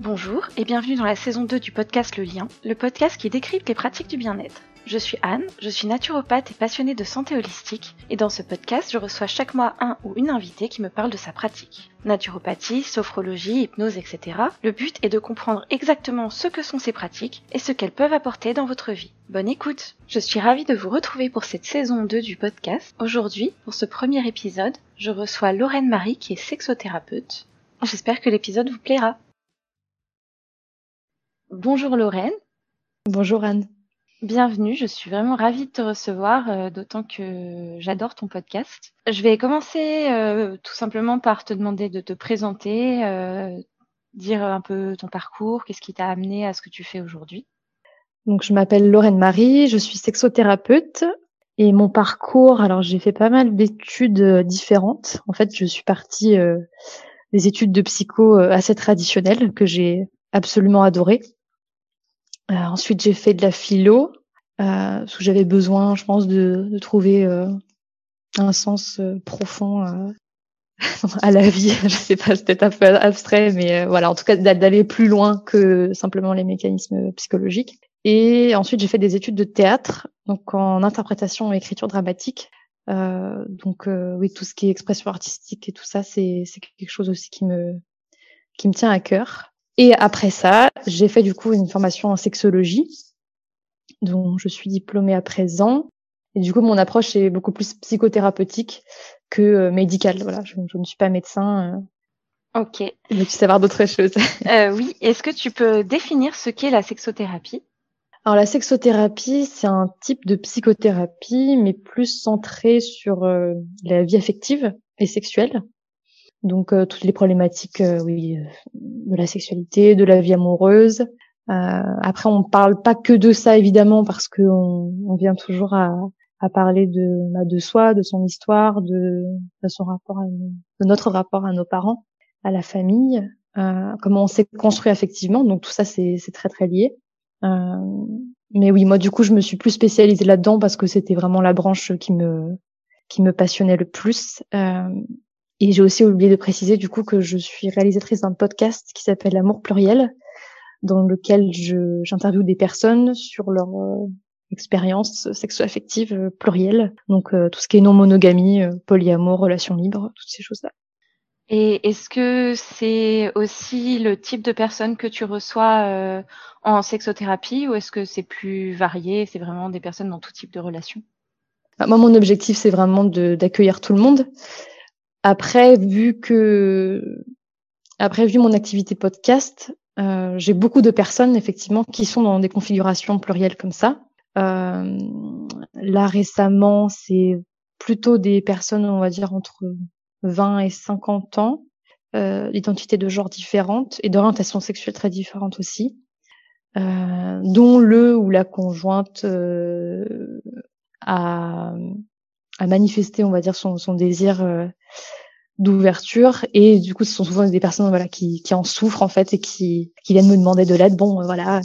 Bonjour et bienvenue dans la saison 2 du podcast Le Lien, le podcast qui décrypte les pratiques du bien-être. Je suis Anne, je suis naturopathe et passionnée de santé holistique et dans ce podcast je reçois chaque mois un ou une invitée qui me parle de sa pratique. Naturopathie, sophrologie, hypnose, etc. Le but est de comprendre exactement ce que sont ces pratiques et ce qu'elles peuvent apporter dans votre vie. Bonne écoute Je suis ravie de vous retrouver pour cette saison 2 du podcast. Aujourd'hui, pour ce premier épisode, je reçois Lorraine Marie qui est sexothérapeute. J'espère que l'épisode vous plaira. Bonjour Lorraine. Bonjour Anne. Bienvenue, je suis vraiment ravie de te recevoir, euh, d'autant que j'adore ton podcast. Je vais commencer euh, tout simplement par te demander de te présenter, euh, dire un peu ton parcours, qu'est-ce qui t'a amené à ce que tu fais aujourd'hui. Donc je m'appelle Lorraine Marie, je suis sexothérapeute et mon parcours, alors j'ai fait pas mal d'études différentes. En fait, je suis partie des études de psycho assez traditionnelles que j'ai absolument adorées. Euh, ensuite, j'ai fait de la philo, euh, parce que j'avais besoin, je pense, de, de trouver euh, un sens profond à la vie. je sais pas, c'est peut-être un peu abstrait, mais voilà, en tout cas d'aller plus loin que simplement les mécanismes psychologiques. Et ensuite, j'ai fait des études de théâtre, donc en interprétation et écriture dramatique. Euh, donc oui, tout ce qui est expression artistique et tout ça, c'est quelque chose aussi qui me qui me tient à cœur. Et après ça, j'ai fait du coup une formation en sexologie, dont je suis diplômée à présent. Et du coup, mon approche est beaucoup plus psychothérapeutique que euh, médicale. Voilà, je, ne suis pas médecin. Euh. Ok. Veux-tu savoir d'autres choses euh, Oui. Est-ce que tu peux définir ce qu'est la sexothérapie? Alors, la sexothérapie, c'est un type de psychothérapie, mais plus centré sur la vie affective et sexuelle. Donc euh, toutes les problématiques, euh, oui, euh, de la sexualité, de la vie amoureuse. après, on parle pas que de ça évidemment parce qu'on on vient toujours à, à parler de bah, de soi, de son histoire, de, de son rapport, à, de notre rapport à nos parents, à la famille, euh, comment on s'est construit affectivement. Donc tout ça, c'est très très lié. Euh, mais oui, moi du coup, je me suis plus spécialisée là-dedans parce que c'était vraiment la branche qui me qui me passionnait le plus. Euh, et j'ai aussi oublié de préciser du coup que je suis réalisatrice d'un podcast qui s'appelle Amour pluriel, dans lequel j'interviewe des personnes sur leur euh, expérience sexo-affective euh, plurielle, donc euh, tout ce qui est non-monogamie, polyamour, relations libres, toutes ces choses-là. Et est-ce que c'est aussi le type de personnes que tu reçois en sexothérapie ou est-ce que c'est plus varié, c'est vraiment des personnes dans tout type de relations? Bah, Moi, mon objectif, c'est vraiment d'accueillir tout le monde. Après, vu que après vu mon activité podcast, euh, j'ai beaucoup de personnes effectivement qui sont dans des configurations plurielles comme ça. Euh, là récemment, c'est plutôt des personnes, on va dire entre 20 et 50 ans, euh, d'identité de genre différentes et d'orientation sexuelle très différente aussi, euh, dont le ou la conjointe euh, a à manifester, on va dire, son, son désir euh, d'ouverture. Et du coup, ce sont souvent des personnes voilà, qui, qui en souffrent, en fait, et qui, qui viennent me demander de l'aide. Bon, euh, voilà,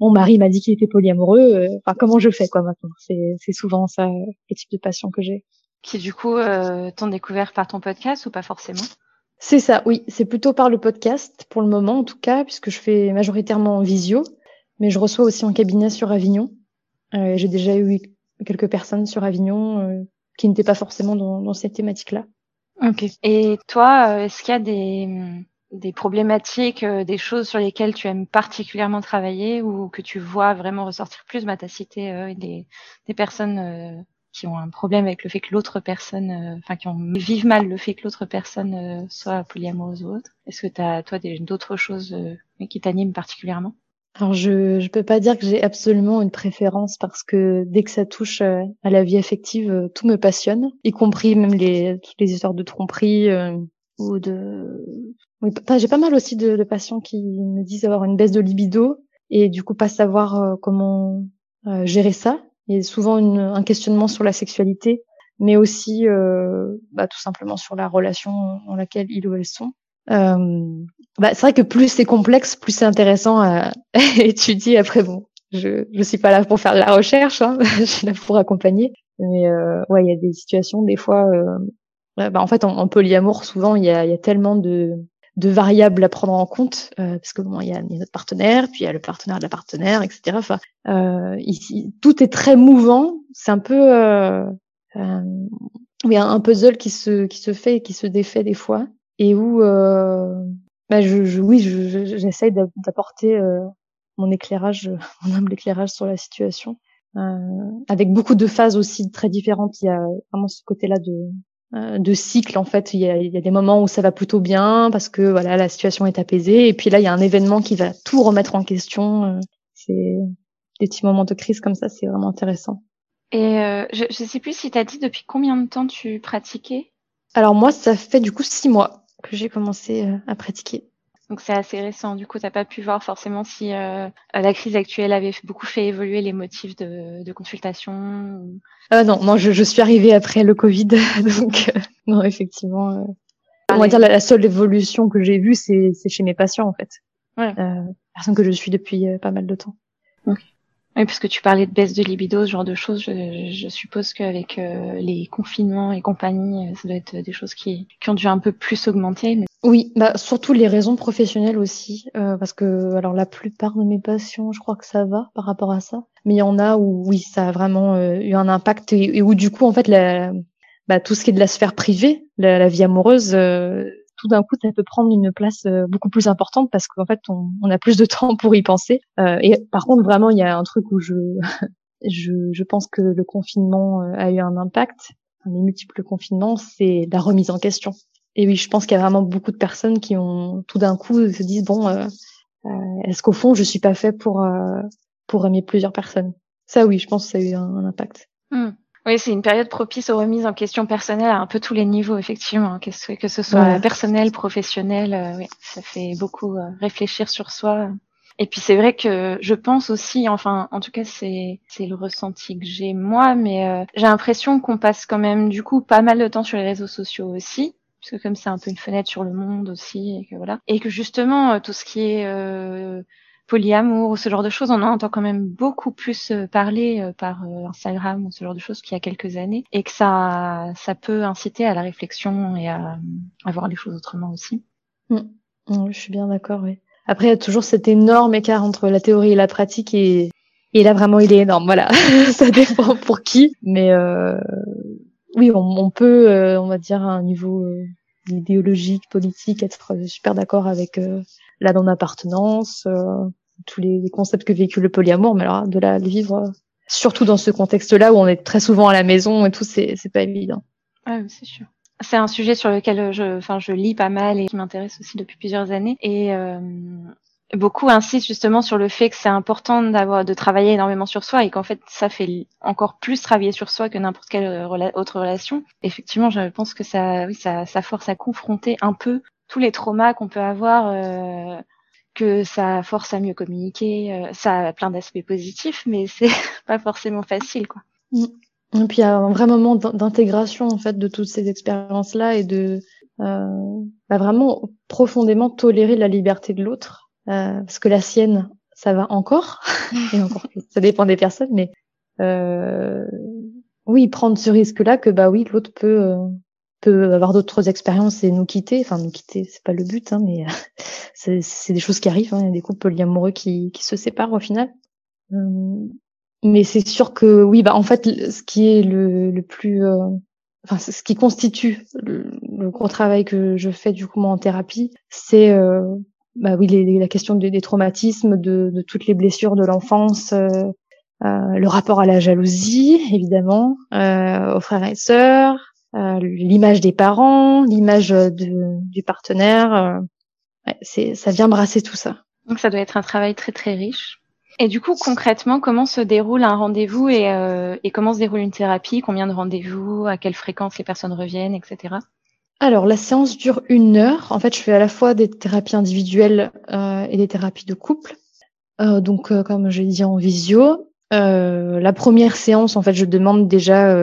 mon mari m'a dit qu'il était polyamoureux. Euh, enfin, comment je fais, quoi, maintenant? C'est, c'est souvent ça, le type de passion que j'ai. Qui, du coup, euh, t'ont découvert par ton podcast ou pas forcément? C'est ça, oui. C'est plutôt par le podcast, pour le moment, en tout cas, puisque je fais majoritairement en visio. Mais je reçois aussi en cabinet sur Avignon. Euh, j'ai déjà eu quelques personnes sur Avignon qui n'étaient pas forcément dans, dans cette thématique-là. Ok. Et toi, euh, est-ce qu'il y a des, des problématiques, euh, des choses sur lesquelles tu aimes particulièrement travailler ou que tu vois vraiment ressortir plus bah, Tu as cité euh, des, des personnes qui ont un problème avec le fait que l'autre personne, enfin qui ont, vivent mal le fait que l'autre personne soit polyamoureuse ou autre. Est-ce que tu as, toi, d'autres choses qui t'animent particulièrement? Alors je je peux pas dire que j'ai absolument une préférence parce que dès que ça touche euh, à la vie affective, euh, tout me passionne, y compris même les toutes les histoires de tromperie euh, ou de. J'ai pas mal aussi de, de, patients qui me disent avoir une baisse de libido et du coup pas savoir comment gérer ça. Il y a souvent une, un questionnement sur la sexualité, mais aussi bah, tout simplement sur la relation dans laquelle ils ou elles sont. Euh, bah, c'est vrai que plus c'est complexe, plus c'est intéressant à étudier. Après, bon, je je suis pas là pour faire de la recherche, hein. je suis là pour accompagner. Mais euh, ouais, il y a des situations, des fois, euh, bah, en fait, en, polyamour, souvent, il y a, y a tellement de de variables à prendre en compte, parce que bon, il y a, notre partenaire, puis il y a le partenaire de la partenaire, etc. Enfin, ici, tout est très mouvant. C'est un peu oui, un puzzle qui se qui se fait et qui se défait des fois, et où bah, je, je, oui, j'essaye d'apporter mon éclairage, mon humble éclairage sur la situation. Euh, avec beaucoup de phases aussi très différentes. Il y a vraiment ce côté-là de, euh, de cycle en fait. Il y, a, il y, a, des moments où ça va plutôt bien parce que voilà la situation est apaisée, et puis là il y a un événement qui va tout remettre en question. Euh, c'est des petits moments de crise comme ça, c'est vraiment intéressant. Et euh, je, je sais plus si tu as dit depuis combien de temps tu pratiquais? Alors moi, ça fait du coup six mois que j'ai commencé à pratiquer. Donc c'est assez récent. Du coup, t'as pas pu voir forcément si euh, la crise actuelle avait beaucoup fait évoluer les motifs de, de consultation. Euh, non, non, je, je, suis arrivée après le Covid, donc euh, non, effectivement. Euh, on va dire la, la, seule évolution que j'ai vue, c'est chez mes patients en fait. Ouais. Euh, personne que je suis depuis pas mal de temps. Okay. Oui, parce que tu parlais de baisse de libido, ce genre de choses. Je, je suppose qu'avec euh, les confinements et compagnie, euh, ça doit être des choses qui, qui ont dû un peu plus augmenter. Oui, bah surtout les raisons professionnelles aussi, euh, parce que alors la plupart de mes patients, je crois que ça va par rapport à ça, mais il y en a où oui, ça a vraiment eu un impact et, où du coup en fait la, bah, tout ce qui est de la sphère privée, la, la vie amoureuse tout d'un coup, ça peut prendre une place euh, beaucoup plus importante parce qu'en fait, on, on, a plus de temps pour y penser. Euh, et par contre, vraiment, il y a un truc où je, je, je, pense que le confinement euh, a eu un impact, les multiples confinements, c'est la remise en question. Et oui, je pense qu'il y a vraiment beaucoup de personnes qui ont tout d'un coup se disent bon, euh, est-ce qu'au fond, je suis pas fait pour pour aimer plusieurs personnes? Ça, oui, je pense que ça a eu un, impact. Mmh. Oui, c'est une période propice aux remises en question personnelles à un peu tous les niveaux, effectivement, que ce, que ce soit personnel, professionnel. Euh, oui, ça fait beaucoup euh, réfléchir sur soi. Et puis c'est vrai que je pense aussi, enfin, en tout cas, c'est c'est le ressenti que j'ai moi, mais euh, j'ai l'impression qu'on passe quand même du coup pas mal de temps sur les réseaux sociaux aussi, parce que comme c'est un peu une fenêtre sur le monde aussi, et que voilà, et que justement tout ce qui est polyamour ou ce genre de choses, on en entend quand même beaucoup plus euh, parler euh, par euh, Instagram ou ce genre de choses qu'il y a quelques années, et que ça, ça peut inciter à la réflexion et à, à voir les choses autrement aussi. Mmh. Mmh, je suis bien d'accord, oui. Après, il y a toujours cet énorme écart entre la théorie et la pratique, et, et là vraiment, il est énorme. Voilà, ça dépend pour qui, mais euh, oui, on, on peut, on va dire, à un niveau idéologique, politique, être super d'accord avec la non-appartenance, euh, tous les, concepts que véhicule le polyamour, mais alors de la vivre, euh, surtout dans ce contexte-là où on est très souvent à la maison et tout, c'est pas évident. Ah, c'est sûr. C'est un sujet sur lequel je, enfin, je lis pas mal et qui m'intéresse aussi depuis plusieurs années. Et euh, beaucoup insistent justement sur le fait que c'est important d'avoir de travailler énormément sur soi et qu'en fait ça fait encore plus travailler sur soi que n'importe quelle autre relation. Effectivement, je pense que ça, oui, ça, ça force à confronter un peu tous les traumas qu'on peut avoir, euh, que ça force à mieux communiquer. Euh, ça a plein d'aspects positifs, mais c'est pas forcément facile, quoi. Mm. Et puis il y a un vrai moment d'intégration en fait de toutes ces expériences-là et de euh, bah, vraiment profondément tolérer la liberté de l'autre, euh, parce que la sienne, ça va encore et encore, ça dépend des personnes, mais euh, oui, prendre ce risque-là que bah oui, l'autre peut euh, peut avoir d'autres expériences et nous quitter. Enfin, nous quitter, c'est pas le but, hein, mais c'est des choses qui arrivent. Hein. Il y a des couples polyamoureux qui, qui se séparent au final. Euh, mais c'est sûr que oui, bah en fait, ce qui est le, le plus, euh, enfin, ce qui constitue le, gros travail que je fais du coup moi en thérapie, c'est euh, bah oui, les, la question des, des traumatismes, de, de, toutes les blessures de l'enfance. le rapport à la jalousie, évidemment, aux frères et sœurs, euh, l'image des parents, l'image du partenaire. Euh, ouais, c'est, ça vient brasser tout ça. Donc ça doit être un travail très très riche. Et du coup, concrètement, comment se déroule un rendez-vous et, euh, et comment se déroule une thérapie? Combien de rendez-vous? À quelle fréquence les personnes reviennent, etc. Alors, la séance dure une heure. En fait, je fais à la fois des thérapies individuelles euh, et des thérapies de couple. Euh, donc, euh, comme je l'ai dit en visio, la première séance, en fait, je demande déjà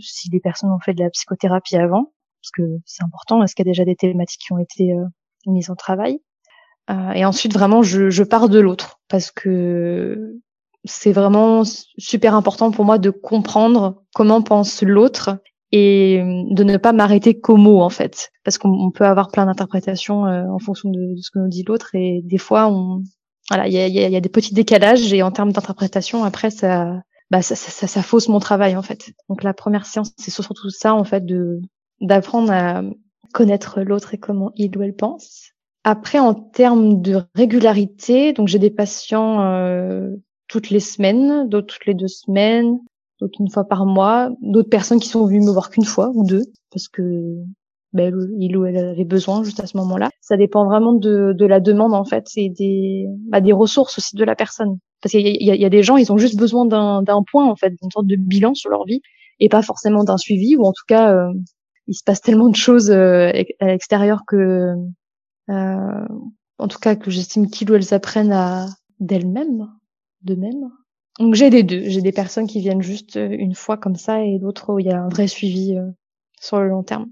si des personnes ont fait de la psychothérapie avant, parce que c'est important. Est-ce qu'il y a déjà des thématiques qui ont été mises en travail? Et ensuite, vraiment, je pars de l'autre, parce que c'est vraiment super important pour moi de comprendre comment pense l'autre et de ne pas m'arrêter qu'aux mots en fait, parce qu'on peut avoir plein d'interprétations en fonction de, ce que nous dit l'autre et des fois on voilà il y a, y a, des petits décalages et en termes d'interprétation après ça bah ça, ça, ça, fausse mon travail en fait. Donc la première séance c'est surtout ça en fait de d'apprendre à connaître l'autre et comment il ou elle pense. Après, en termes de régularité, donc j'ai des patients euh, toutes les semaines, d'autres toutes les deux semaines, d'autres une fois par mois, d'autres personnes qui sont venues me voir qu'une fois ou deux, parce que ben, il ou elle avait besoin juste à ce moment-là. Ça dépend vraiment de, de la demande en fait et des, bah, des ressources aussi de la personne. Parce qu'il y, y, a des gens, ils ont juste besoin d'un point en fait, d'une sorte de bilan sur leur vie et pas forcément d'un suivi ou en tout cas euh, il se passe tellement de choses euh, à l'extérieur que, euh, en tout cas, que j'estime qu'ils ou elles apprennent à d'elles-mêmes, de même. Donc j'ai des deux. J'ai des personnes qui viennent juste euh, une fois comme ça et d'autres où il y a un vrai suivi sur le long terme.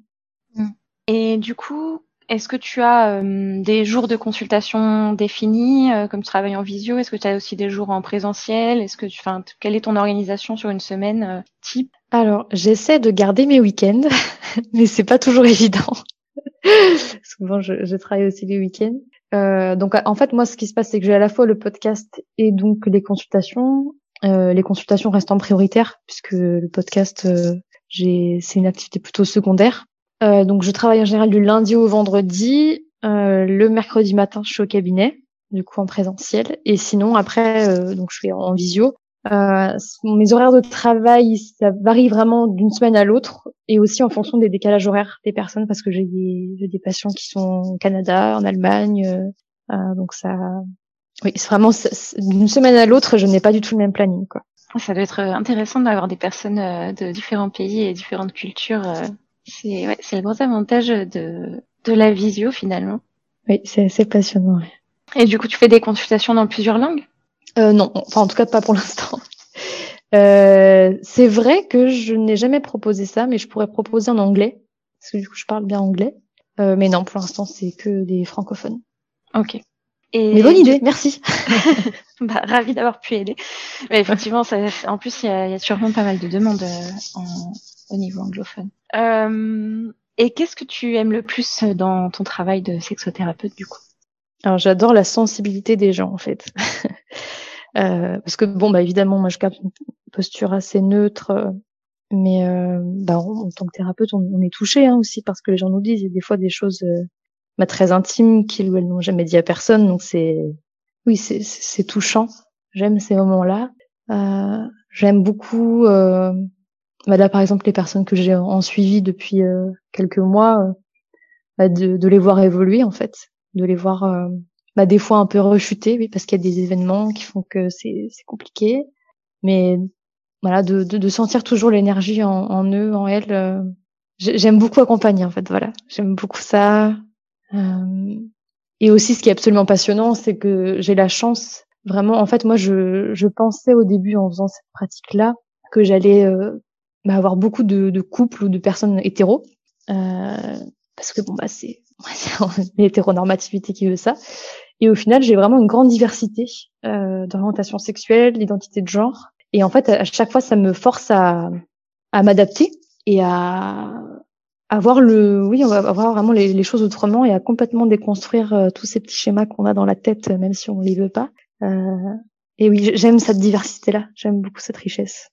Mmh. Et du coup, est-ce que tu as des jours de consultation définis, comme tu travailles en visio? Est-ce que tu as aussi des jours en présentiel? Est-ce que tu, enfin, quelle est ton organisation sur une semaine type? Alors, j'essaie de garder mes week-ends, mais c'est pas toujours évident. Souvent, je, je, travaille aussi les week-ends. Euh, donc, en fait, moi, ce qui se passe, c'est que j'ai à la fois le podcast et donc les consultations. Euh, les consultations restent en prioritaire puisque le podcast, euh, c'est une activité plutôt secondaire. Euh, donc, je travaille en général du lundi au vendredi. Euh, le mercredi matin, je suis au cabinet, du coup en présentiel. Et sinon, après, donc je suis en visio. Euh, mes horaires de travail, ça varie vraiment d'une semaine à l'autre et aussi en fonction des décalages horaires des personnes parce que j'ai des, des patients qui sont au Canada, en Allemagne, euh, euh donc ça, oui, c'est vraiment d'une semaine à l'autre, je n'ai pas du tout le même planning, quoi. Ça doit être intéressant d'avoir des personnes euh, de différents pays et différentes cultures. Euh, c'est ouais, c'est le gros avantage de de la visio finalement. Oui, c'est passionnant. Et du coup, tu fais des consultations dans plusieurs langues? Euh, non, enfin en tout cas pas pour l'instant. Euh, c'est vrai que je n'ai jamais proposé ça, mais je pourrais proposer en anglais, parce que du coup je parle bien anglais. Euh, mais non, pour l'instant c'est que des francophones. Ok. Et mais bonne idée, merci. bah, ravi d'avoir pu aider. Mais effectivement, ça, en plus il y a, y a, sûrement pas mal de demandes euh, en, au niveau anglophone. Euh, et qu'est-ce que tu aimes le plus dans ton travail de sexothérapeute du coup? Alors j'adore la sensibilité des gens en fait. Euh, parce que bon, bah évidemment, moi je capte une posture assez neutre, euh, mais euh, bah, en, tant que thérapeute, on, est touché hein, aussi parce que les gens nous disent il des fois des choses euh, bah, très intimes qu'ils ou elles n'ont jamais dit à personne, donc c'est oui, c'est touchant. J'aime ces moments-là. J'aime beaucoup, bah, là par exemple les personnes que j'ai en suivi depuis quelques mois, bah, de, de, les voir évoluer en fait, de les voir bah, des fois un peu rechuté, oui, parce qu'il y a des événements qui font que c'est compliqué. Mais voilà, de, de, de sentir toujours l'énergie en, en, eux, en elles. Euh, j'aime beaucoup accompagner, en fait. Voilà, j'aime beaucoup ça. Euh, et aussi, ce qui est absolument passionnant, c'est que j'ai la chance, vraiment. En fait, moi, je, je pensais au début, en faisant cette pratique-là, que j'allais euh, bah, avoir beaucoup de, de, couples ou de personnes hétéros, euh, parce que bon, bah, c'est l'hétéronormativité qui veut ça. Et au final, j'ai vraiment une grande diversité euh, d'orientation sexuelle, d'identité de genre. Et en fait, à chaque fois, ça me force à, à m'adapter et à avoir le, oui, on va avoir vraiment les, choses autrement et à complètement déconstruire euh, tous ces petits schémas qu'on a dans la tête, même si on les veut pas. Euh, et oui, j'aime cette diversité-là. J'aime beaucoup cette richesse.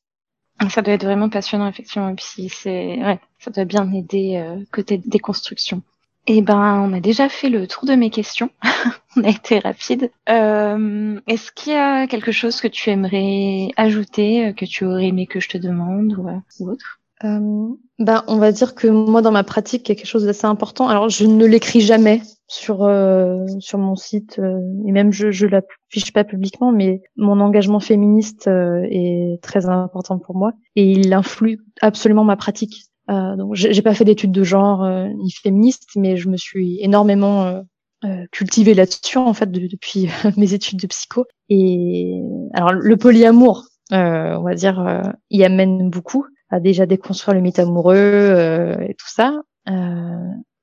Ça doit être vraiment passionnant, effectivement. Et puis, c'est, ouais, ça doit bien aider euh, côté déconstruction. Eh ben, on a déjà fait le tour de mes questions. on a été rapide. Euh, Est-ce qu'il y a quelque chose que tu aimerais ajouter, euh, que tu aurais aimé que je te demande ou, euh, autre? Euh, ben, on va dire que moi, dans ma pratique, il y a quelque chose d'assez important. Alors, je ne l'écris jamais sur euh, sur mon site euh, et même je je l'affiche pas publiquement, mais mon engagement féministe est très important pour moi et il influe absolument ma pratique. Euh, donc j'ai pas fait d'études de genre euh, ni féministe, mais je me suis énormément euh, euh cultivée là-dessus en fait depuis mes études de psycho. Et alors le polyamour, on va dire, y amène beaucoup à déjà déconstruire le mythe amoureux et tout ça.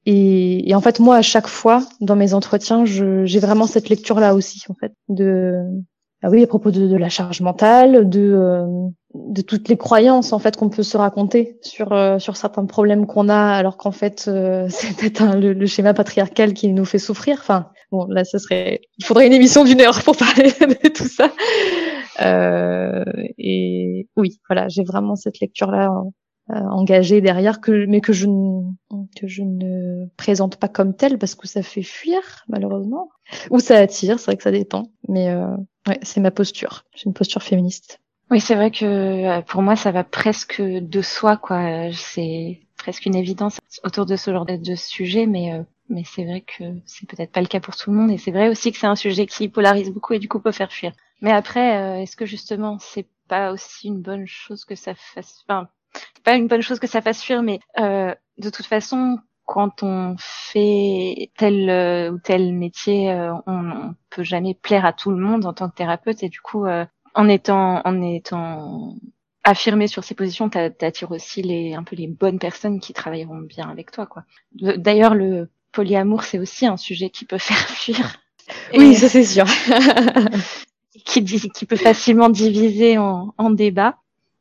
Et, et, en fait, moi, à chaque fois, dans mes entretiens, j'ai vraiment cette lecture-là aussi, en fait, de ah oui, à propos de, de la charge mentale, de de toutes les croyances en fait qu'on peut se raconter sur euh, sur certains problèmes qu'on a alors qu'en fait euh, c'est peut-être le, schéma patriarcal qui nous fait souffrir. Enfin bon là ce serait il faudrait une émission d'une heure pour parler de tout ça. Euh, et oui voilà j'ai vraiment cette lecture là engagée derrière que mais que je ne que je ne présente pas comme telle parce que ça fait fuir malheureusement. Ou ça attire c'est vrai que ça dépend. Mais ouais c'est ma posture. J'ai une posture féministe oui, c'est vrai que euh, pour moi, ça va presque de soi, quoi. C'est presque une évidence autour de ce genre de sujet, mais euh, mais c'est vrai que c'est peut-être pas le cas pour tout le monde, et c'est vrai aussi que c'est un sujet qui polarise beaucoup et du coup peut faire fuir. Mais après, euh, est-ce que justement, c'est pas aussi une bonne chose que ça fasse, enfin, pas une bonne chose que ça fasse fuir, mais de toute façon, quand on fait tel ou tel métier, on, on peut jamais plaire à tout le monde en tant que thérapeute, et du coup, en étant en étant affirmé sur ces positions, t'attires aussi les un peu les bonnes personnes qui travailleront bien avec toi, quoi. D'ailleurs, le polyamour, c'est aussi un sujet qui peut faire fuir. Oui, ça c'est sûr. qui, qui peut facilement diviser en, en débat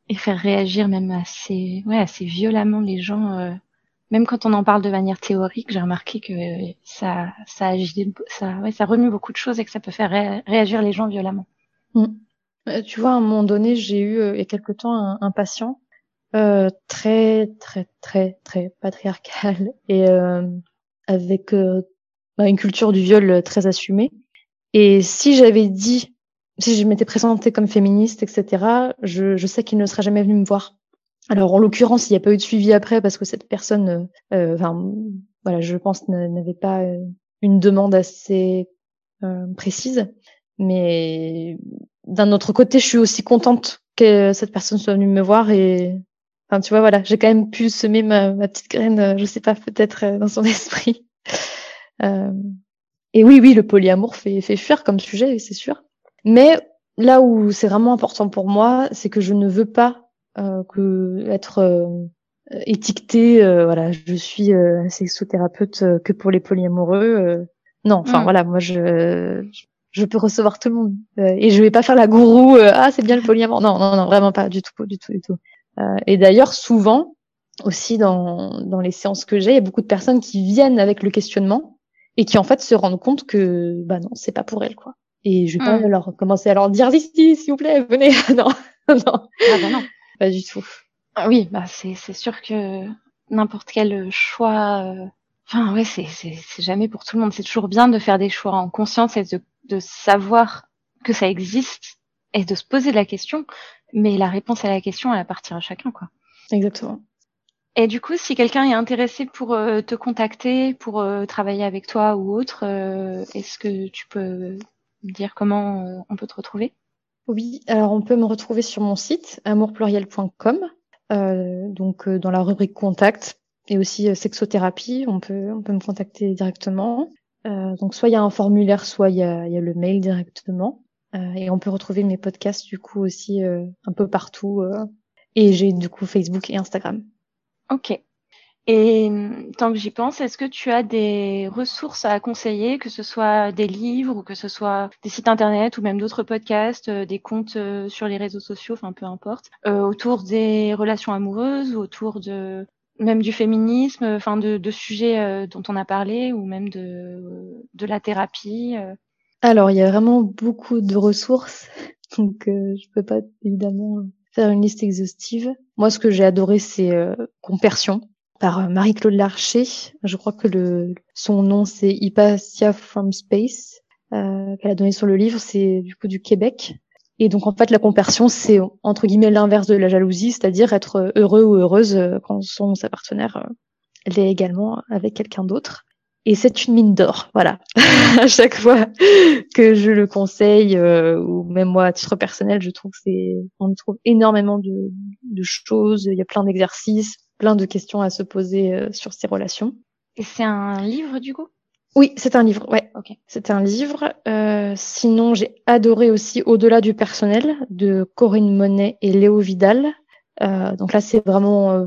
et faire réagir même assez, ouais, assez violemment les gens. Euh, même quand on en parle de manière théorique, j'ai remarqué que ça, ça agit, ça, ouais, ça remue beaucoup de choses et que ça peut faire réagir les gens violemment. Mm. Euh, tu vois, à un moment donné, j'ai eu euh, il y a quelque temps un, patient euh, très très très très patriarcal et avec bah, une culture du viol très assumée. Et si j'avais dit, si je m'étais présentée comme féministe, etc., je, je sais qu'il ne serait jamais venu me voir. Alors en l'occurrence, il n'y a pas eu de suivi après parce que cette personne, enfin voilà, je pense n'avait pas une demande assez précise. Mais d'un autre côté, je suis aussi contente que cette personne soit venue me voir et enfin tu vois voilà, j'ai quand même pu semer ma, petite graine, euh, je sais pas peut-être euh, dans son esprit. Euh, et oui oui, le polyamour fait fait fuir comme sujet, c'est sûr. Mais là où c'est vraiment important pour moi, c'est que je ne veux pas que être étiquetée voilà, je suis sexothérapeute que pour les polyamoureux. non, enfin mm. voilà, moi je je peux recevoir tout le monde. Euh, et je vais pas faire la gourou euh, ah c'est bien le polyamour non non non vraiment pas du tout du tout du tout. Euh, et d'ailleurs souvent aussi dans dans les séances que j'ai il y a beaucoup de personnes qui viennent avec le questionnement et qui en fait se rendent compte que bah non c'est pas pour elles quoi. Et je vais pas hmm. leur commencer à leur dire si s'il vous plaît venez. Non non. Ah bah non. Pas du tout. Ah oui bah c'est c'est sûr que n'importe quel choix Enfin, ouais, c'est, c'est, c'est jamais pour tout le monde. C'est toujours bien de faire des choix en conscience et de de savoir que ça existe et de se poser la question, mais la réponse à la question, elle appartient à chacun, quoi. Exactement. Et du coup, si quelqu'un est intéressé pour euh, te contacter, pour euh, travailler avec toi ou autre, euh, est-ce que tu peux me dire comment on peut te retrouver? Oui, alors on peut me retrouver sur mon site amourpluriel.com, donc dans la rubrique contact et aussi sexothérapie, on peut on peut me contacter directement. Euh, donc soit il y a un formulaire, soit il y a, le mail directement. Euh, et on peut retrouver mes podcasts du coup aussi euh, un peu partout. et j'ai du coup Facebook et Instagram. Ok. Et tant que j'y pense, est-ce que tu as des ressources à conseiller, que ce soit des livres ou que ce soit des sites internet ou même d'autres podcasts, des comptes sur les réseaux sociaux, enfin peu importe, autour des relations amoureuses ou autour de même du féminisme, enfin de, de sujets euh, dont on a parlé, ou même de, de la thérapie euh. Alors, il y a vraiment beaucoup de ressources, donc euh, je peux pas évidemment faire une liste exhaustive. Moi, ce que j'ai adoré, c'est Compersion par Marie-Claude Larcher. Je crois que le son nom c'est Hypatia from Space qu'elle a donné sur le livre. C'est du coup du Québec. Et donc en fait, la compersion, c'est entre guillemets l'inverse de la jalousie, c'est-à-dire être heureux ou heureuse euh, quand son sa partenaire euh, l'est également avec quelqu'un d'autre. Et c'est une mine d'or, voilà. à chaque fois que je le conseille, euh, ou même moi à titre personnel, je trouve que c'est, on trouve énormément de, de choses. Il y a plein d'exercices, plein de questions à se poser sur ces relations. Et c'est un livre du coup? Oui, c'est un livre, ouais. ok. C'est un livre. Euh, sinon, j'ai adoré aussi Au-delà du personnel de Corinne Monet et Léo Vidal. Euh, donc là, c'est vraiment euh,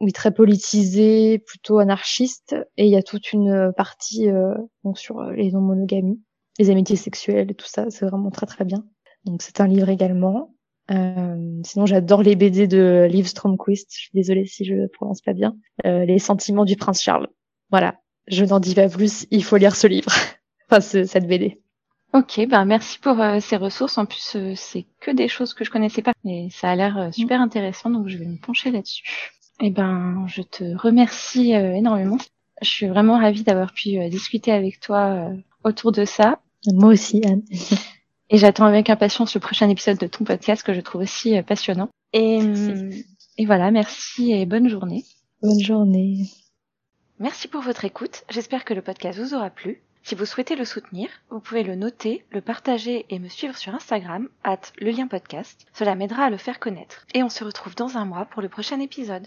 oui, très politisé, plutôt anarchiste. Et il y a toute une partie euh, donc sur les non-monogamies, les amitiés sexuelles et tout ça. C'est vraiment très très bien. Donc c'est un livre également. Euh, sinon, j'adore les BD de Liv Stromquist. Je suis désolée si je prononce pas bien. Euh, les sentiments du prince Charles. Voilà. Je n'en dis pas plus. Il faut lire ce livre. enfin, cette BD. Ok, ben merci pour euh, ces ressources. En plus, euh, c'est que des choses que je connaissais pas, et ça a l'air euh, super intéressant, donc je vais me pencher là-dessus. Eh ben, je te remercie énormément. Je suis vraiment ravie d'avoir pu discuter avec toi autour de ça. Moi aussi, Anne. et j'attends avec impatience le prochain épisode de ton podcast que je trouve aussi passionnant. Et, et voilà, merci et bonne journée. Bonne journée. Merci pour votre écoute. J'espère que le podcast vous aura plu. Si vous souhaitez le soutenir, vous pouvez le noter, le partager et me suivre sur Instagram, at le lien podcast. Cela m'aidera à le faire connaître. Et on se retrouve dans un mois pour le prochain épisode.